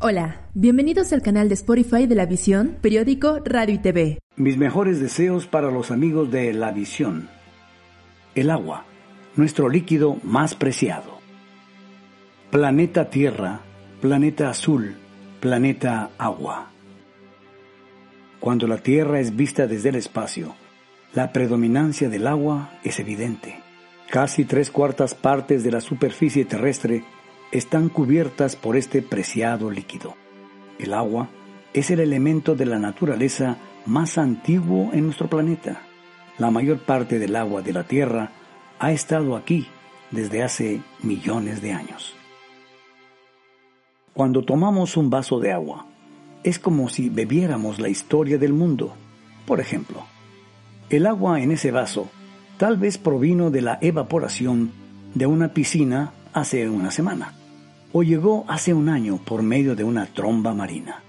Hola, bienvenidos al canal de Spotify de La Visión, periódico, radio y TV. Mis mejores deseos para los amigos de La Visión. El agua, nuestro líquido más preciado. Planeta Tierra, planeta azul, planeta agua. Cuando la Tierra es vista desde el espacio, la predominancia del agua es evidente. Casi tres cuartas partes de la superficie terrestre están cubiertas por este preciado líquido. El agua es el elemento de la naturaleza más antiguo en nuestro planeta. La mayor parte del agua de la Tierra ha estado aquí desde hace millones de años. Cuando tomamos un vaso de agua, es como si bebiéramos la historia del mundo. Por ejemplo, el agua en ese vaso tal vez provino de la evaporación de una piscina hace una semana o llegó hace un año por medio de una tromba marina.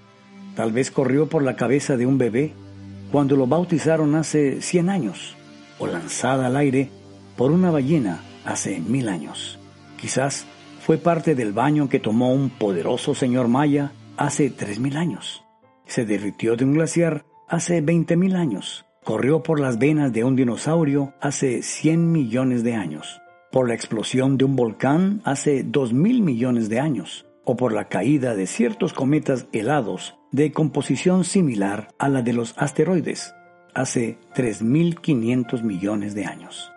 Tal vez corrió por la cabeza de un bebé cuando lo bautizaron hace 100 años, o lanzada al aire por una ballena hace mil años. Quizás fue parte del baño que tomó un poderoso señor maya hace tres mil años. Se derritió de un glaciar hace veinte mil años. Corrió por las venas de un dinosaurio hace 100 millones de años por la explosión de un volcán hace dos mil millones de años, o por la caída de ciertos cometas helados de composición similar a la de los asteroides hace 3.500 millones de años.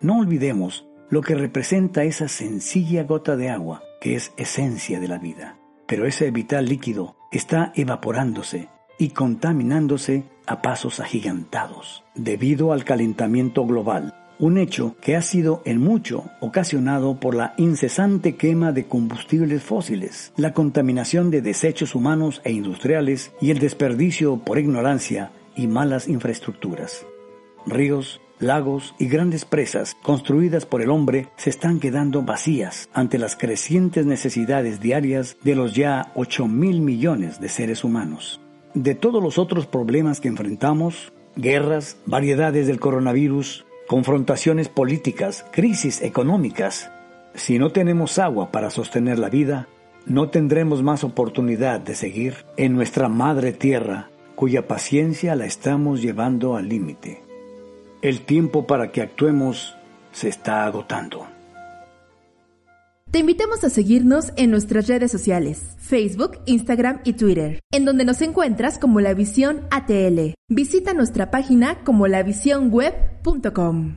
No olvidemos lo que representa esa sencilla gota de agua que es esencia de la vida. Pero ese vital líquido está evaporándose y contaminándose a pasos agigantados debido al calentamiento global un hecho que ha sido en mucho ocasionado por la incesante quema de combustibles fósiles, la contaminación de desechos humanos e industriales y el desperdicio por ignorancia y malas infraestructuras. Ríos, lagos y grandes presas construidas por el hombre se están quedando vacías ante las crecientes necesidades diarias de los ya 8 mil millones de seres humanos. De todos los otros problemas que enfrentamos, guerras, variedades del coronavirus, confrontaciones políticas, crisis económicas. Si no tenemos agua para sostener la vida, no tendremos más oportunidad de seguir en nuestra madre tierra, cuya paciencia la estamos llevando al límite. El tiempo para que actuemos se está agotando. Te invitamos a seguirnos en nuestras redes sociales, Facebook, Instagram y Twitter, en donde nos encuentras como La Visión ATL. Visita nuestra página como lavisionweb.com.